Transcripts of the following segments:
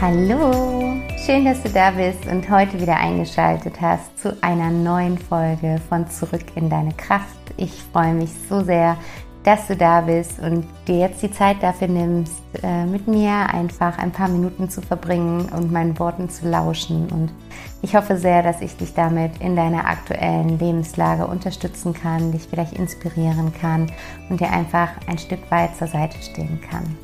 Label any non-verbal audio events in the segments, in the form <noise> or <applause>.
Hallo, schön, dass du da bist und heute wieder eingeschaltet hast zu einer neuen Folge von Zurück in deine Kraft. Ich freue mich so sehr, dass du da bist und dir jetzt die Zeit dafür nimmst, äh, mit mir einfach ein paar Minuten zu verbringen und meinen Worten zu lauschen. Und ich hoffe sehr, dass ich dich damit in deiner aktuellen Lebenslage unterstützen kann, dich vielleicht inspirieren kann und dir einfach ein Stück weit zur Seite stehen kann.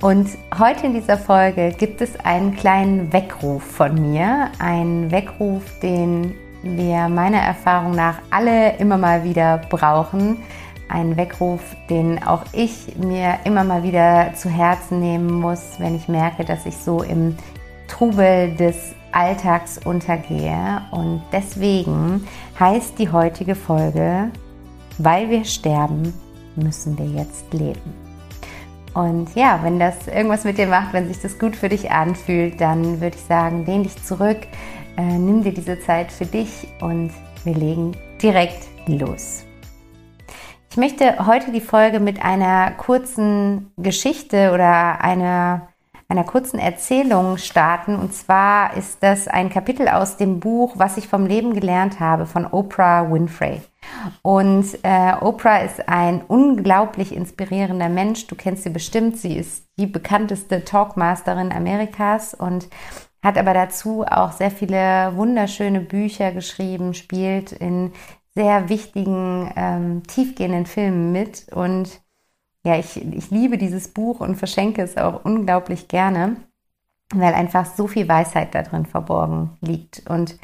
Und heute in dieser Folge gibt es einen kleinen Weckruf von mir, einen Weckruf, den wir meiner Erfahrung nach alle immer mal wieder brauchen ein Weckruf, den auch ich mir immer mal wieder zu Herzen nehmen muss, wenn ich merke, dass ich so im Trubel des Alltags untergehe. Und deswegen heißt die heutige Folge, weil wir sterben, müssen wir jetzt leben. Und ja, wenn das irgendwas mit dir macht, wenn sich das gut für dich anfühlt, dann würde ich sagen, lehn dich zurück, äh, nimm dir diese Zeit für dich und wir legen direkt los. Ich möchte heute die Folge mit einer kurzen Geschichte oder einer, einer kurzen Erzählung starten. Und zwar ist das ein Kapitel aus dem Buch Was ich vom Leben gelernt habe von Oprah Winfrey. Und äh, Oprah ist ein unglaublich inspirierender Mensch. Du kennst sie bestimmt. Sie ist die bekannteste Talkmasterin Amerikas und hat aber dazu auch sehr viele wunderschöne Bücher geschrieben, spielt in sehr wichtigen, ähm, tiefgehenden Filmen mit. Und ja, ich, ich liebe dieses Buch und verschenke es auch unglaublich gerne, weil einfach so viel Weisheit da drin verborgen liegt. Und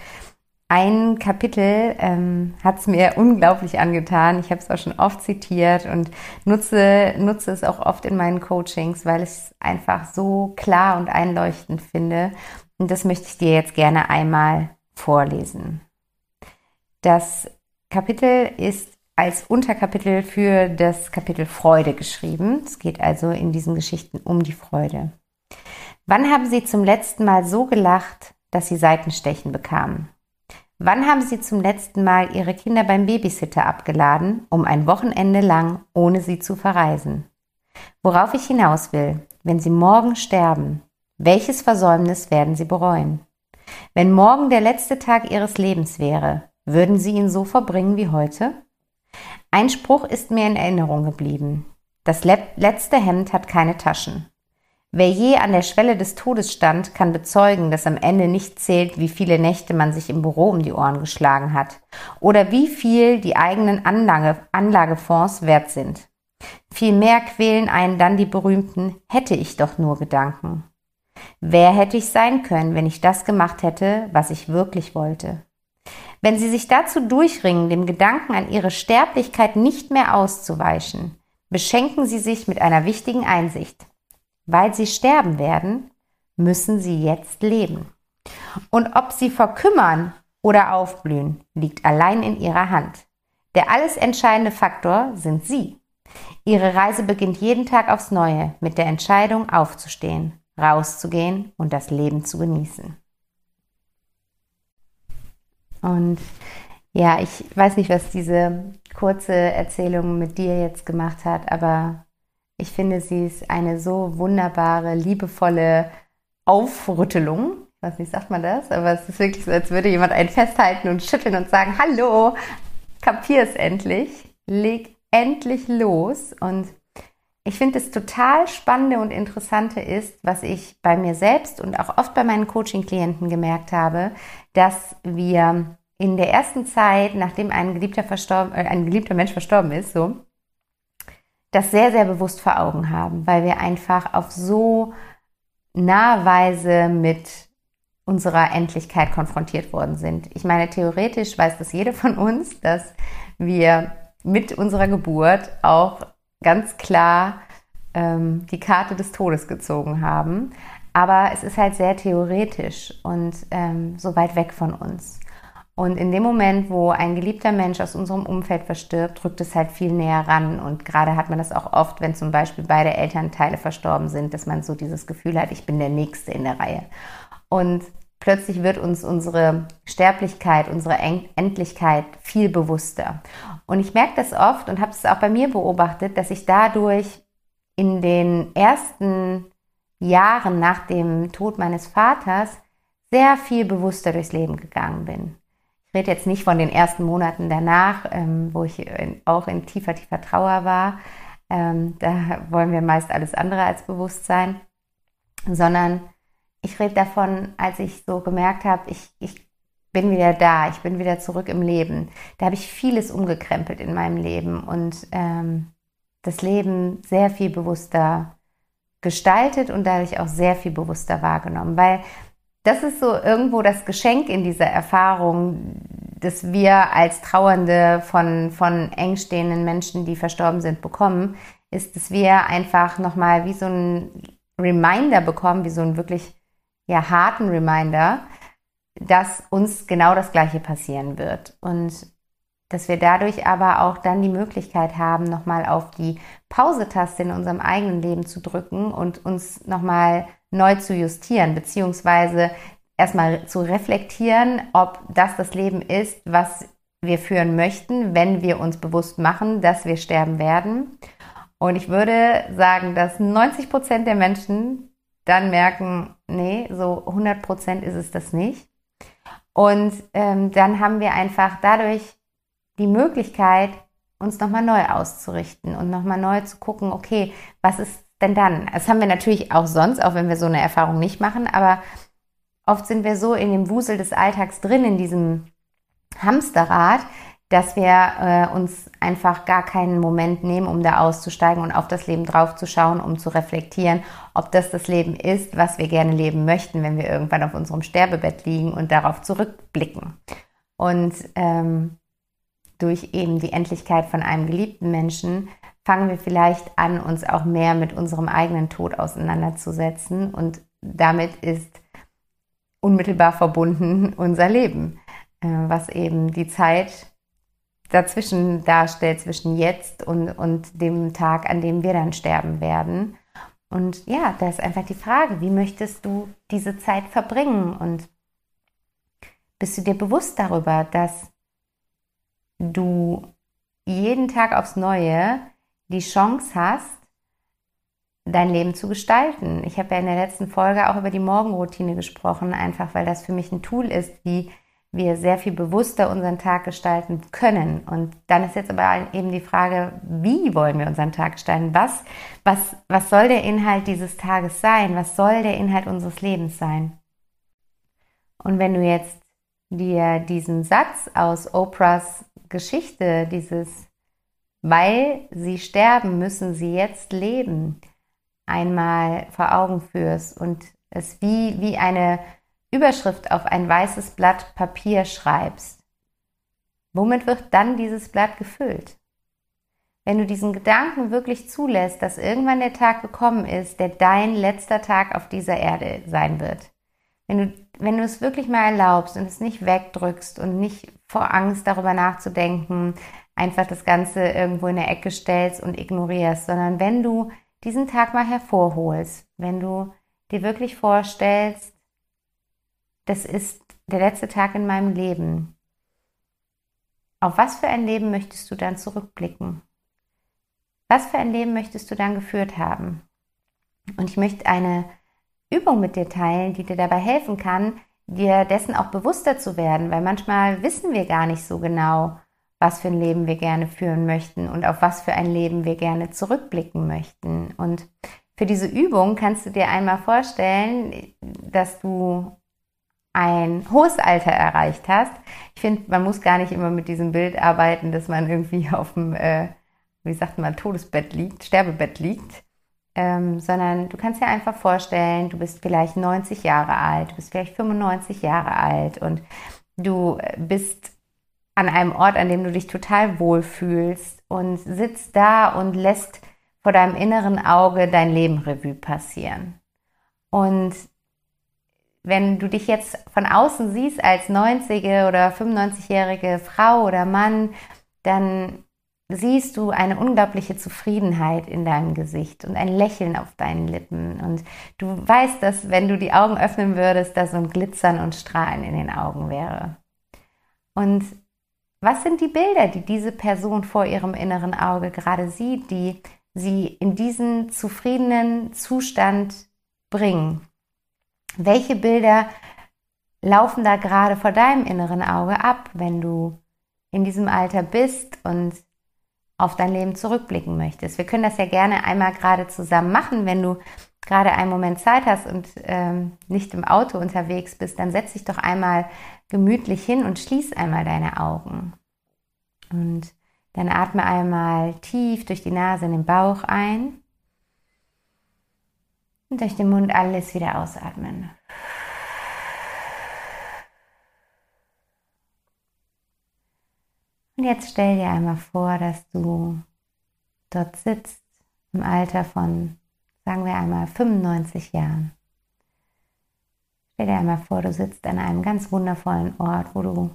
ein Kapitel ähm, hat es mir unglaublich angetan. Ich habe es auch schon oft zitiert und nutze, nutze es auch oft in meinen Coachings, weil ich es einfach so klar und einleuchtend finde. Und das möchte ich dir jetzt gerne einmal vorlesen. Das Kapitel ist als Unterkapitel für das Kapitel Freude geschrieben. Es geht also in diesen Geschichten um die Freude. Wann haben Sie zum letzten Mal so gelacht, dass Sie Seitenstechen bekamen? Wann haben Sie zum letzten Mal Ihre Kinder beim Babysitter abgeladen, um ein Wochenende lang ohne sie zu verreisen? Worauf ich hinaus will, wenn Sie morgen sterben, welches Versäumnis werden Sie bereuen? Wenn morgen der letzte Tag Ihres Lebens wäre, würden Sie ihn so verbringen wie heute? Ein Spruch ist mir in Erinnerung geblieben. Das letzte Hemd hat keine Taschen. Wer je an der Schwelle des Todes stand, kann bezeugen, dass am Ende nicht zählt, wie viele Nächte man sich im Büro um die Ohren geschlagen hat oder wie viel die eigenen Anlage, Anlagefonds wert sind. Vielmehr quälen einen dann die berühmten hätte ich doch nur Gedanken. Wer hätte ich sein können, wenn ich das gemacht hätte, was ich wirklich wollte? Wenn Sie sich dazu durchringen, dem Gedanken an Ihre Sterblichkeit nicht mehr auszuweichen, beschenken Sie sich mit einer wichtigen Einsicht. Weil Sie sterben werden, müssen Sie jetzt leben. Und ob Sie verkümmern oder aufblühen, liegt allein in Ihrer Hand. Der alles entscheidende Faktor sind Sie. Ihre Reise beginnt jeden Tag aufs Neue mit der Entscheidung aufzustehen, rauszugehen und das Leben zu genießen. Und ja, ich weiß nicht, was diese kurze Erzählung mit dir jetzt gemacht hat, aber ich finde, sie ist eine so wunderbare, liebevolle Aufrüttelung. Ich weiß nicht, sagt man das? Aber es ist wirklich so, als würde jemand einen festhalten und schütteln und sagen, hallo, kapier es endlich, leg endlich los. Und ich finde es total spannende und interessante ist, was ich bei mir selbst und auch oft bei meinen Coaching-Klienten gemerkt habe, dass wir in der ersten Zeit, nachdem ein geliebter, verstorben, äh, ein geliebter Mensch verstorben ist, so, das sehr, sehr bewusst vor Augen haben, weil wir einfach auf so nahe Weise mit unserer Endlichkeit konfrontiert worden sind. Ich meine, theoretisch weiß das jede von uns, dass wir mit unserer Geburt auch ganz klar ähm, die Karte des Todes gezogen haben. Aber es ist halt sehr theoretisch und ähm, so weit weg von uns. Und in dem Moment, wo ein geliebter Mensch aus unserem Umfeld verstirbt, rückt es halt viel näher ran. Und gerade hat man das auch oft, wenn zum Beispiel beide Elternteile verstorben sind, dass man so dieses Gefühl hat, ich bin der Nächste in der Reihe. Und plötzlich wird uns unsere Sterblichkeit, unsere Endlichkeit viel bewusster. Und ich merke das oft und habe es auch bei mir beobachtet, dass ich dadurch in den ersten Jahren nach dem Tod meines Vaters sehr viel bewusster durchs Leben gegangen bin. Ich rede jetzt nicht von den ersten Monaten danach, ähm, wo ich auch in tiefer, tiefer Trauer war. Ähm, da wollen wir meist alles andere als Bewusstsein, sondern ich rede davon, als ich so gemerkt habe, ich, ich bin wieder da, ich bin wieder zurück im Leben. Da habe ich vieles umgekrempelt in meinem Leben und ähm, das Leben sehr viel bewusster gestaltet und dadurch auch sehr viel bewusster wahrgenommen. Weil das ist so irgendwo das Geschenk in dieser Erfahrung, dass wir als Trauernde von, von engstehenden Menschen, die verstorben sind, bekommen, ist, dass wir einfach nochmal wie so ein Reminder bekommen, wie so ein wirklich ja, harten Reminder, dass uns genau das Gleiche passieren wird. Und dass wir dadurch aber auch dann die Möglichkeit haben, nochmal auf die Pause-Taste in unserem eigenen Leben zu drücken und uns nochmal neu zu justieren, beziehungsweise erstmal zu reflektieren, ob das das Leben ist, was wir führen möchten, wenn wir uns bewusst machen, dass wir sterben werden. Und ich würde sagen, dass 90 Prozent der Menschen dann merken, nee, so 100 Prozent ist es das nicht. Und ähm, dann haben wir einfach dadurch die Möglichkeit, uns nochmal neu auszurichten und nochmal neu zu gucken, okay, was ist denn dann? Das haben wir natürlich auch sonst, auch wenn wir so eine Erfahrung nicht machen, aber oft sind wir so in dem Wusel des Alltags drin, in diesem Hamsterrad, dass wir äh, uns einfach gar keinen Moment nehmen, um da auszusteigen und auf das Leben draufzuschauen, um zu reflektieren, ob das das Leben ist, was wir gerne leben möchten, wenn wir irgendwann auf unserem Sterbebett liegen und darauf zurückblicken. Und ähm, durch eben die Endlichkeit von einem geliebten Menschen fangen wir vielleicht an, uns auch mehr mit unserem eigenen Tod auseinanderzusetzen und damit ist unmittelbar verbunden unser Leben, äh, was eben die Zeit dazwischen darstellt, zwischen jetzt und, und dem Tag, an dem wir dann sterben werden. Und ja, da ist einfach die Frage, wie möchtest du diese Zeit verbringen? Und bist du dir bewusst darüber, dass du jeden Tag aufs Neue die Chance hast, dein Leben zu gestalten. Ich habe ja in der letzten Folge auch über die Morgenroutine gesprochen, einfach weil das für mich ein Tool ist, wie wir sehr viel bewusster unseren Tag gestalten können. Und dann ist jetzt aber eben die Frage, wie wollen wir unseren Tag gestalten? Was, was, was soll der Inhalt dieses Tages sein? Was soll der Inhalt unseres Lebens sein? Und wenn du jetzt dir diesen Satz aus Oprahs Geschichte, dieses, weil sie sterben, müssen sie jetzt leben, einmal vor Augen führst und es wie, wie eine Überschrift auf ein weißes Blatt Papier schreibst, womit wird dann dieses Blatt gefüllt? Wenn du diesen Gedanken wirklich zulässt, dass irgendwann der Tag gekommen ist, der dein letzter Tag auf dieser Erde sein wird. Wenn du, wenn du es wirklich mal erlaubst und es nicht wegdrückst und nicht vor Angst darüber nachzudenken, einfach das Ganze irgendwo in der Ecke stellst und ignorierst, sondern wenn du diesen Tag mal hervorholst, wenn du dir wirklich vorstellst, das ist der letzte Tag in meinem Leben. Auf was für ein Leben möchtest du dann zurückblicken? Was für ein Leben möchtest du dann geführt haben? Und ich möchte eine Übung mit dir teilen, die dir dabei helfen kann, dir dessen auch bewusster zu werden, weil manchmal wissen wir gar nicht so genau, was für ein Leben wir gerne führen möchten und auf was für ein Leben wir gerne zurückblicken möchten. Und für diese Übung kannst du dir einmal vorstellen, dass du ein hohes Alter erreicht hast. Ich finde, man muss gar nicht immer mit diesem Bild arbeiten, dass man irgendwie <laughs> auf dem, äh, wie sagt man, Todesbett liegt, Sterbebett liegt, ähm, sondern du kannst dir einfach vorstellen, du bist vielleicht 90 Jahre alt, du bist vielleicht 95 Jahre alt und du bist an einem Ort, an dem du dich total wohlfühlst und sitzt da und lässt vor deinem inneren Auge dein Leben Revue passieren. Und wenn du dich jetzt von außen siehst als 90 oder 95-jährige Frau oder Mann, dann siehst du eine unglaubliche Zufriedenheit in deinem Gesicht und ein Lächeln auf deinen Lippen. Und du weißt, dass wenn du die Augen öffnen würdest, da so ein Glitzern und Strahlen in den Augen wäre. Und was sind die Bilder, die diese Person vor ihrem inneren Auge gerade sieht, die sie in diesen zufriedenen Zustand bringen? Welche Bilder laufen da gerade vor deinem inneren Auge ab, wenn du in diesem Alter bist und auf dein Leben zurückblicken möchtest? Wir können das ja gerne einmal gerade zusammen machen, wenn du gerade einen Moment Zeit hast und ähm, nicht im Auto unterwegs bist, dann setz dich doch einmal gemütlich hin und schließ einmal deine Augen. Und dann atme einmal tief durch die Nase in den Bauch ein und durch den Mund alles wieder ausatmen. Und jetzt stell dir einmal vor, dass du dort sitzt im Alter von, sagen wir einmal, 95 Jahren. Stell dir einmal vor, du sitzt an einem ganz wundervollen Ort, wo du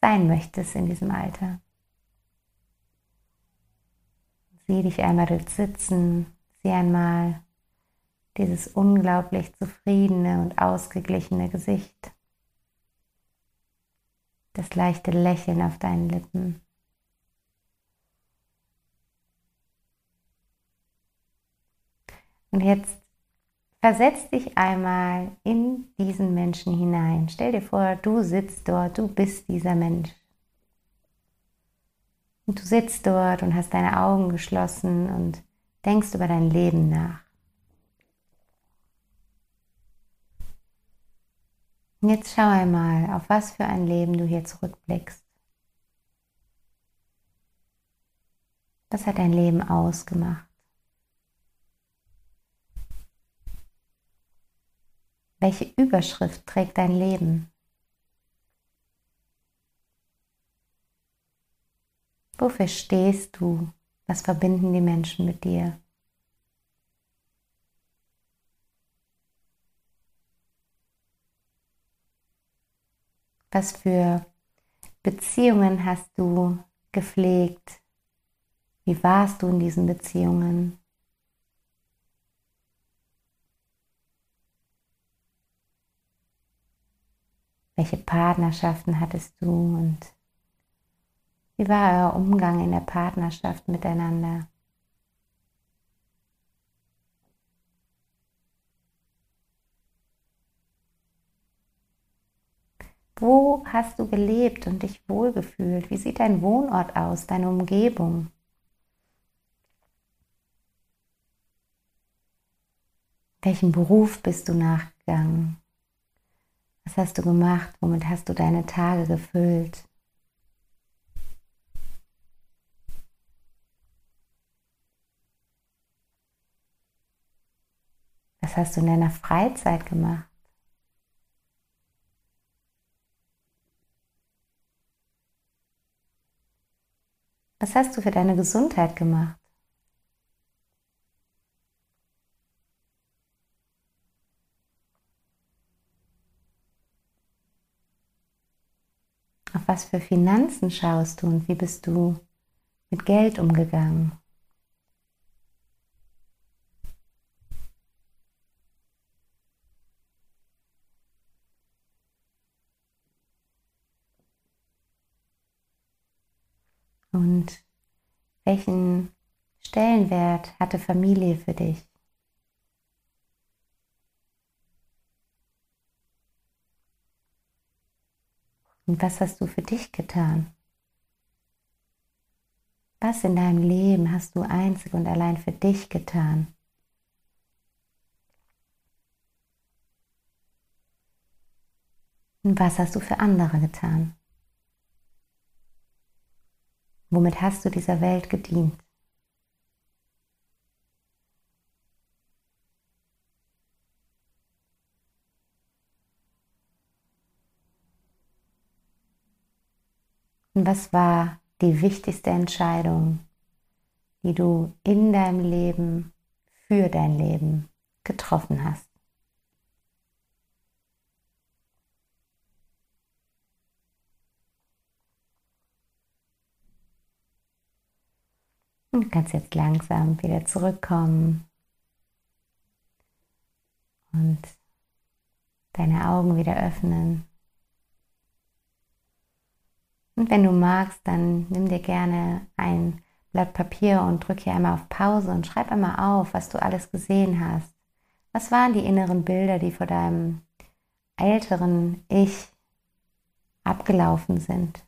sein möchtest in diesem Alter. Sieh dich einmal dort sitzen, sieh einmal dieses unglaublich zufriedene und ausgeglichene Gesicht, das leichte Lächeln auf deinen Lippen. Und jetzt versetz dich einmal in diesen Menschen hinein. Stell dir vor, du sitzt dort, du bist dieser Mensch. Und du sitzt dort und hast deine Augen geschlossen und denkst über dein Leben nach. Jetzt schau einmal, auf was für ein Leben du hier zurückblickst. Was hat dein Leben ausgemacht? Welche Überschrift trägt dein Leben? Wofür stehst du? Was verbinden die Menschen mit dir? Was für Beziehungen hast du gepflegt? Wie warst du in diesen Beziehungen? Welche Partnerschaften hattest du und wie war euer Umgang in der Partnerschaft miteinander? Wo hast du gelebt und dich wohlgefühlt? Wie sieht dein Wohnort aus, deine Umgebung? Welchen Beruf bist du nachgegangen? Was hast du gemacht? Womit hast du deine Tage gefüllt? Was hast du in deiner Freizeit gemacht? Was hast du für deine Gesundheit gemacht? Auf was für Finanzen schaust du und wie bist du mit Geld umgegangen? Und welchen Stellenwert hatte Familie für dich? Und was hast du für dich getan? Was in deinem Leben hast du einzig und allein für dich getan? Und was hast du für andere getan? Womit hast du dieser Welt gedient? Und was war die wichtigste Entscheidung, die du in deinem Leben für dein Leben getroffen hast? Und kannst jetzt langsam wieder zurückkommen und deine Augen wieder öffnen. Und wenn du magst, dann nimm dir gerne ein Blatt Papier und drück hier einmal auf Pause und schreib einmal auf, was du alles gesehen hast. Was waren die inneren Bilder, die vor deinem älteren Ich abgelaufen sind?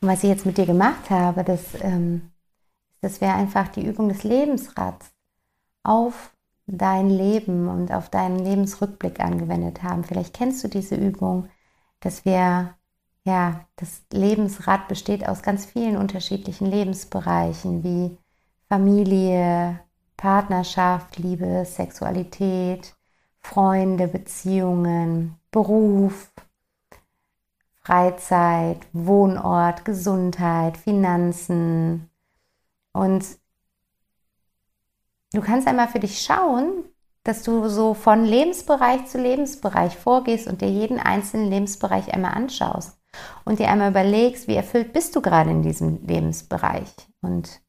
Und was ich jetzt mit dir gemacht habe, das, ähm, dass wir einfach die Übung des Lebensrads auf dein Leben und auf deinen Lebensrückblick angewendet haben. Vielleicht kennst du diese Übung, dass wir ja, das Lebensrad besteht aus ganz vielen unterschiedlichen Lebensbereichen wie Familie, Partnerschaft, Liebe, Sexualität, Freunde, Beziehungen, Beruf, Freizeit, Wohnort, Gesundheit, Finanzen. Und du kannst einmal für dich schauen, dass du so von Lebensbereich zu Lebensbereich vorgehst und dir jeden einzelnen Lebensbereich einmal anschaust und dir einmal überlegst, wie erfüllt bist du gerade in diesem Lebensbereich und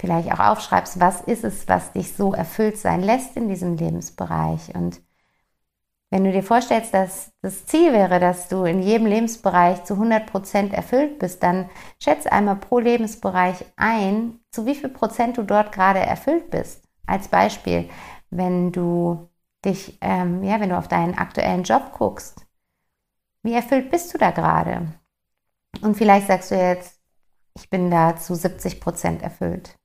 vielleicht auch aufschreibst, was ist es, was dich so erfüllt sein lässt in diesem Lebensbereich und wenn du dir vorstellst, dass das Ziel wäre, dass du in jedem Lebensbereich zu 100% erfüllt bist, dann schätze einmal pro Lebensbereich ein, zu wie viel Prozent du dort gerade erfüllt bist. Als Beispiel, wenn du dich, ähm, ja, wenn du auf deinen aktuellen Job guckst, wie erfüllt bist du da gerade? Und vielleicht sagst du jetzt, ich bin da zu 70 Prozent erfüllt.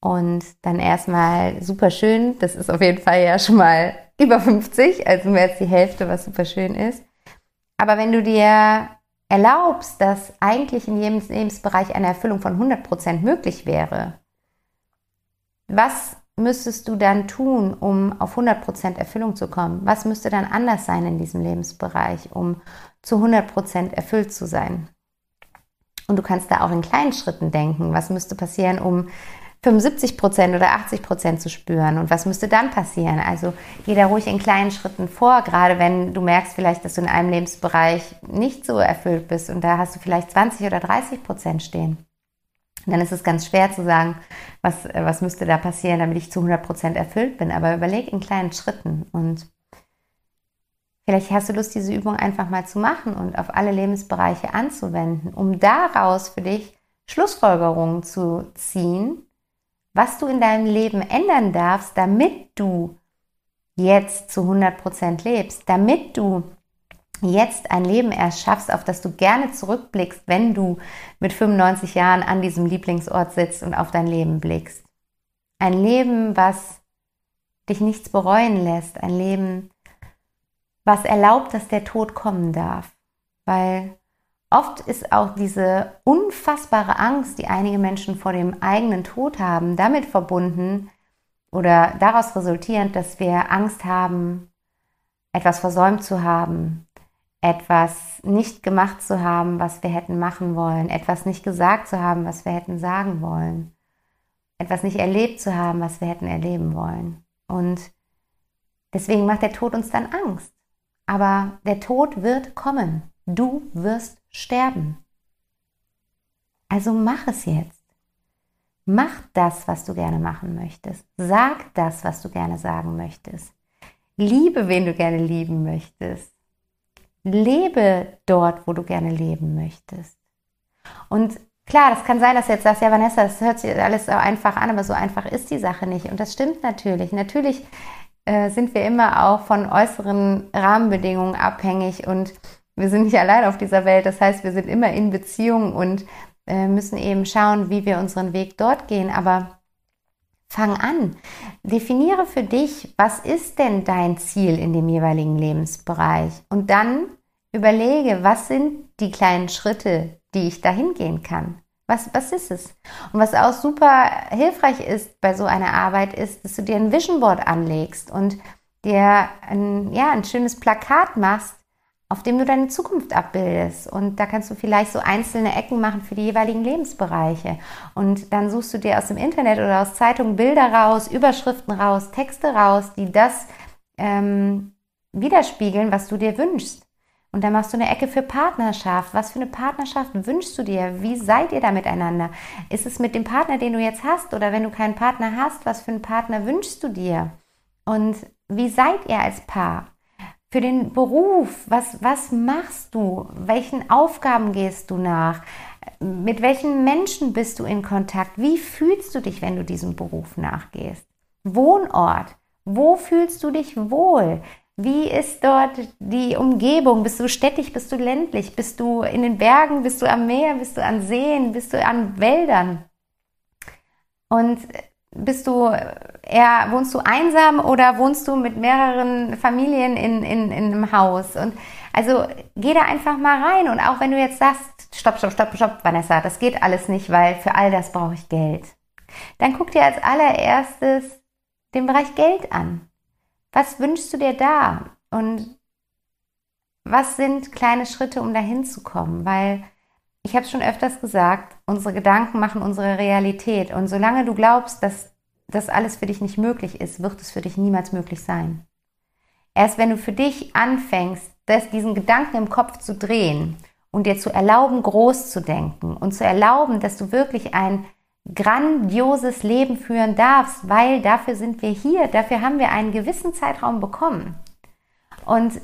Und dann erstmal super schön, das ist auf jeden Fall ja schon mal über 50, also mehr als die Hälfte, was super schön ist. Aber wenn du dir erlaubst, dass eigentlich in jedem Lebensbereich eine Erfüllung von 100 Prozent möglich wäre, was müsstest du dann tun, um auf 100% Erfüllung zu kommen? Was müsste dann anders sein in diesem Lebensbereich, um zu 100% erfüllt zu sein? Und du kannst da auch in kleinen Schritten denken. Was müsste passieren, um 75% oder 80% zu spüren? Und was müsste dann passieren? Also geh da ruhig in kleinen Schritten vor, gerade wenn du merkst vielleicht, dass du in einem Lebensbereich nicht so erfüllt bist und da hast du vielleicht 20 oder 30% stehen. Und dann ist es ganz schwer zu sagen, was, äh, was müsste da passieren, damit ich zu 100% erfüllt bin. Aber überleg in kleinen Schritten und vielleicht hast du Lust, diese Übung einfach mal zu machen und auf alle Lebensbereiche anzuwenden, um daraus für dich Schlussfolgerungen zu ziehen, was du in deinem Leben ändern darfst, damit du jetzt zu 100% lebst, damit du jetzt ein Leben erschaffst, auf das du gerne zurückblickst, wenn du mit 95 Jahren an diesem Lieblingsort sitzt und auf dein Leben blickst. Ein Leben, was dich nichts bereuen lässt, ein Leben, was erlaubt, dass der Tod kommen darf. Weil oft ist auch diese unfassbare Angst, die einige Menschen vor dem eigenen Tod haben, damit verbunden oder daraus resultierend, dass wir Angst haben, etwas versäumt zu haben, etwas nicht gemacht zu haben, was wir hätten machen wollen, etwas nicht gesagt zu haben, was wir hätten sagen wollen, etwas nicht erlebt zu haben, was wir hätten erleben wollen. Und deswegen macht der Tod uns dann Angst. Aber der Tod wird kommen. Du wirst sterben. Also mach es jetzt. Mach das, was du gerne machen möchtest. Sag das, was du gerne sagen möchtest. Liebe, wen du gerne lieben möchtest lebe dort, wo du gerne leben möchtest. Und klar, das kann sein, dass du jetzt sagst, ja, Vanessa, das hört sich alles so einfach an, aber so einfach ist die Sache nicht. Und das stimmt natürlich. Natürlich äh, sind wir immer auch von äußeren Rahmenbedingungen abhängig und wir sind nicht allein auf dieser Welt. Das heißt, wir sind immer in Beziehung und äh, müssen eben schauen, wie wir unseren Weg dort gehen. Aber fang an. Definiere für dich, was ist denn dein Ziel in dem jeweiligen Lebensbereich? Und dann überlege, was sind die kleinen Schritte, die ich dahin gehen kann? Was, was ist es? Und was auch super hilfreich ist bei so einer Arbeit, ist, dass du dir ein Vision Board anlegst und dir ein, ja, ein schönes Plakat machst, auf dem du deine Zukunft abbildest. Und da kannst du vielleicht so einzelne Ecken machen für die jeweiligen Lebensbereiche. Und dann suchst du dir aus dem Internet oder aus Zeitungen Bilder raus, Überschriften raus, Texte raus, die das ähm, widerspiegeln, was du dir wünschst. Und dann machst du eine Ecke für Partnerschaft. Was für eine Partnerschaft wünschst du dir? Wie seid ihr da miteinander? Ist es mit dem Partner, den du jetzt hast? Oder wenn du keinen Partner hast, was für einen Partner wünschst du dir? Und wie seid ihr als Paar? Für den Beruf, was, was machst du? Welchen Aufgaben gehst du nach? Mit welchen Menschen bist du in Kontakt? Wie fühlst du dich, wenn du diesem Beruf nachgehst? Wohnort. Wo fühlst du dich wohl? Wie ist dort die Umgebung? Bist du städtisch, bist du ländlich? Bist du in den Bergen? Bist du am Meer? Bist du an Seen? Bist du an Wäldern? Und bist du eher, wohnst du einsam oder wohnst du mit mehreren Familien in, in, in einem Haus? Und also geh da einfach mal rein. Und auch wenn du jetzt sagst, stopp, stopp, stopp, stopp, Vanessa, das geht alles nicht, weil für all das brauche ich Geld. Dann guck dir als allererstes den Bereich Geld an. Was wünschst du dir da? Und was sind kleine Schritte, um dahin zu kommen? Weil ich habe es schon öfters gesagt, unsere Gedanken machen unsere Realität. Und solange du glaubst, dass das alles für dich nicht möglich ist, wird es für dich niemals möglich sein. Erst wenn du für dich anfängst, das, diesen Gedanken im Kopf zu drehen und dir zu erlauben, groß zu denken und zu erlauben, dass du wirklich ein grandioses Leben führen darfst, weil dafür sind wir hier, dafür haben wir einen gewissen Zeitraum bekommen. Und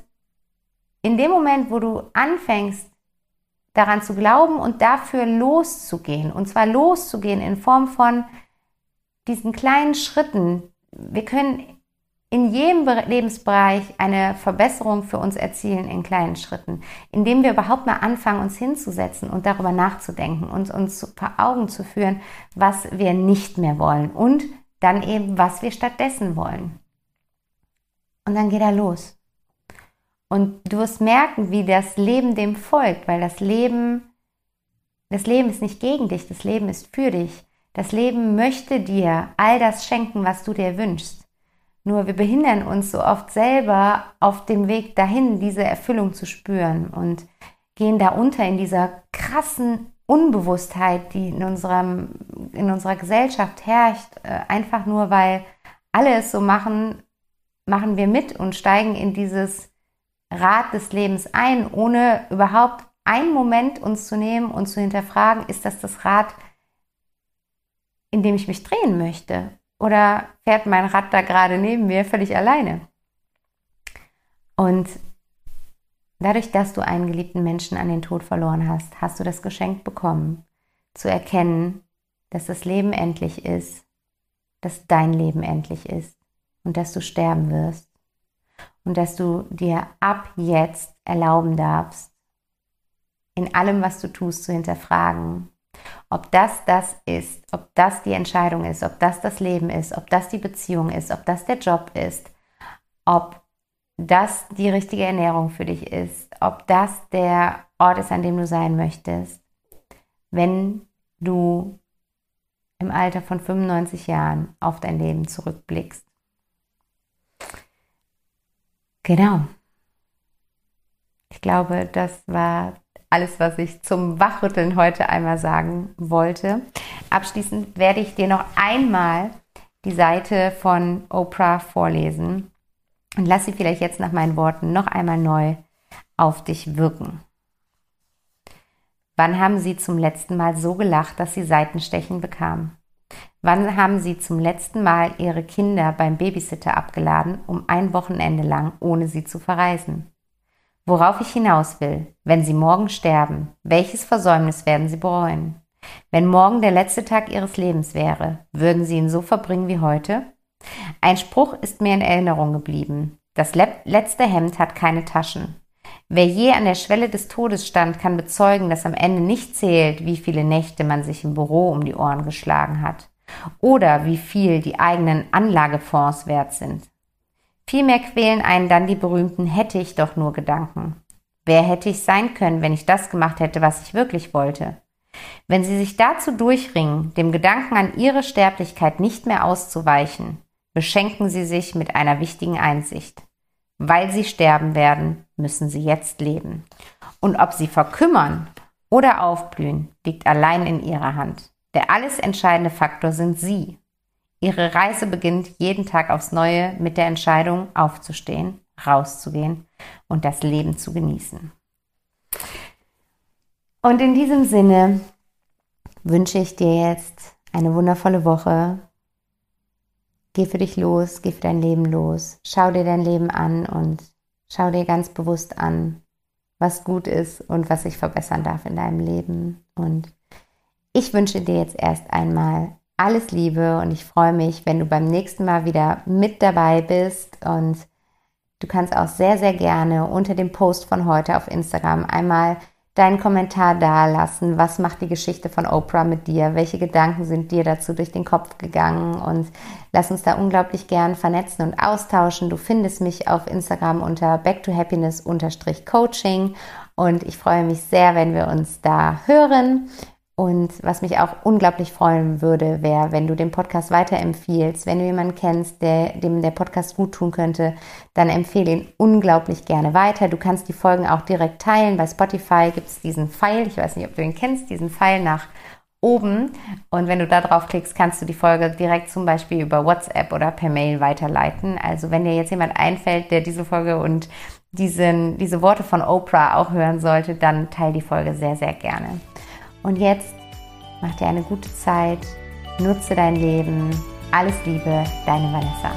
in dem Moment, wo du anfängst, daran zu glauben und dafür loszugehen, und zwar loszugehen in Form von diesen kleinen Schritten, wir können in jedem Lebensbereich eine Verbesserung für uns erzielen in kleinen Schritten, indem wir überhaupt mal anfangen, uns hinzusetzen und darüber nachzudenken und uns vor Augen zu führen, was wir nicht mehr wollen und dann eben, was wir stattdessen wollen. Und dann geht er los. Und du wirst merken, wie das Leben dem folgt, weil das Leben, das Leben ist nicht gegen dich, das Leben ist für dich. Das Leben möchte dir all das schenken, was du dir wünschst. Nur wir behindern uns so oft selber auf dem Weg dahin, diese Erfüllung zu spüren und gehen da unter in dieser krassen Unbewusstheit, die in, unserem, in unserer Gesellschaft herrscht, äh, einfach nur weil alle es so machen, machen wir mit und steigen in dieses Rad des Lebens ein, ohne überhaupt einen Moment uns zu nehmen und zu hinterfragen, ist das das Rad, in dem ich mich drehen möchte? Oder fährt mein Rad da gerade neben mir völlig alleine? Und dadurch, dass du einen geliebten Menschen an den Tod verloren hast, hast du das Geschenk bekommen, zu erkennen, dass das Leben endlich ist, dass dein Leben endlich ist und dass du sterben wirst und dass du dir ab jetzt erlauben darfst, in allem, was du tust, zu hinterfragen, ob das das ist, ob das die Entscheidung ist, ob das das Leben ist, ob das die Beziehung ist, ob das der Job ist, ob das die richtige Ernährung für dich ist, ob das der Ort ist, an dem du sein möchtest, wenn du im Alter von 95 Jahren auf dein Leben zurückblickst. Genau. Ich glaube, das war alles, was ich zum Wachrütteln heute einmal sagen wollte. Abschließend werde ich dir noch einmal die Seite von Oprah vorlesen und lass sie vielleicht jetzt nach meinen Worten noch einmal neu auf dich wirken. Wann haben Sie zum letzten Mal so gelacht, dass Sie Seitenstechen bekamen? Wann haben Sie zum letzten Mal Ihre Kinder beim Babysitter abgeladen, um ein Wochenende lang ohne sie zu verreisen? Worauf ich hinaus will, wenn Sie morgen sterben, welches Versäumnis werden Sie bereuen? Wenn morgen der letzte Tag Ihres Lebens wäre, würden Sie ihn so verbringen wie heute? Ein Spruch ist mir in Erinnerung geblieben. Das letzte Hemd hat keine Taschen. Wer je an der Schwelle des Todes stand, kann bezeugen, dass am Ende nicht zählt, wie viele Nächte man sich im Büro um die Ohren geschlagen hat oder wie viel die eigenen Anlagefonds wert sind. Vielmehr quälen einen dann die berühmten hätte ich doch nur Gedanken. Wer hätte ich sein können, wenn ich das gemacht hätte, was ich wirklich wollte? Wenn Sie sich dazu durchringen, dem Gedanken an Ihre Sterblichkeit nicht mehr auszuweichen, beschenken Sie sich mit einer wichtigen Einsicht. Weil Sie sterben werden, müssen Sie jetzt leben. Und ob Sie verkümmern oder aufblühen, liegt allein in Ihrer Hand. Der alles entscheidende Faktor sind Sie. Ihre Reise beginnt jeden Tag aufs Neue mit der Entscheidung, aufzustehen, rauszugehen und das Leben zu genießen. Und in diesem Sinne wünsche ich dir jetzt eine wundervolle Woche. Geh für dich los, geh für dein Leben los. Schau dir dein Leben an und schau dir ganz bewusst an, was gut ist und was sich verbessern darf in deinem Leben. Und ich wünsche dir jetzt erst einmal alles Liebe und ich freue mich, wenn du beim nächsten Mal wieder mit dabei bist und du kannst auch sehr, sehr gerne unter dem Post von heute auf Instagram einmal deinen Kommentar da lassen. Was macht die Geschichte von Oprah mit dir? Welche Gedanken sind dir dazu durch den Kopf gegangen? Und lass uns da unglaublich gern vernetzen und austauschen. Du findest mich auf Instagram unter back to happiness coaching und ich freue mich sehr, wenn wir uns da hören. Und was mich auch unglaublich freuen würde, wäre, wenn du den Podcast weiterempfiehlst. Wenn du jemanden kennst, der, dem der Podcast gut tun könnte, dann empfehle ihn unglaublich gerne weiter. Du kannst die Folgen auch direkt teilen. Bei Spotify gibt es diesen Pfeil, ich weiß nicht, ob du ihn kennst, diesen Pfeil nach oben. Und wenn du da drauf klickst, kannst du die Folge direkt zum Beispiel über WhatsApp oder per Mail weiterleiten. Also wenn dir jetzt jemand einfällt, der diese Folge und diesen, diese Worte von Oprah auch hören sollte, dann teile die Folge sehr, sehr gerne. Und jetzt mach dir eine gute Zeit, nutze dein Leben. Alles Liebe, deine Vanessa.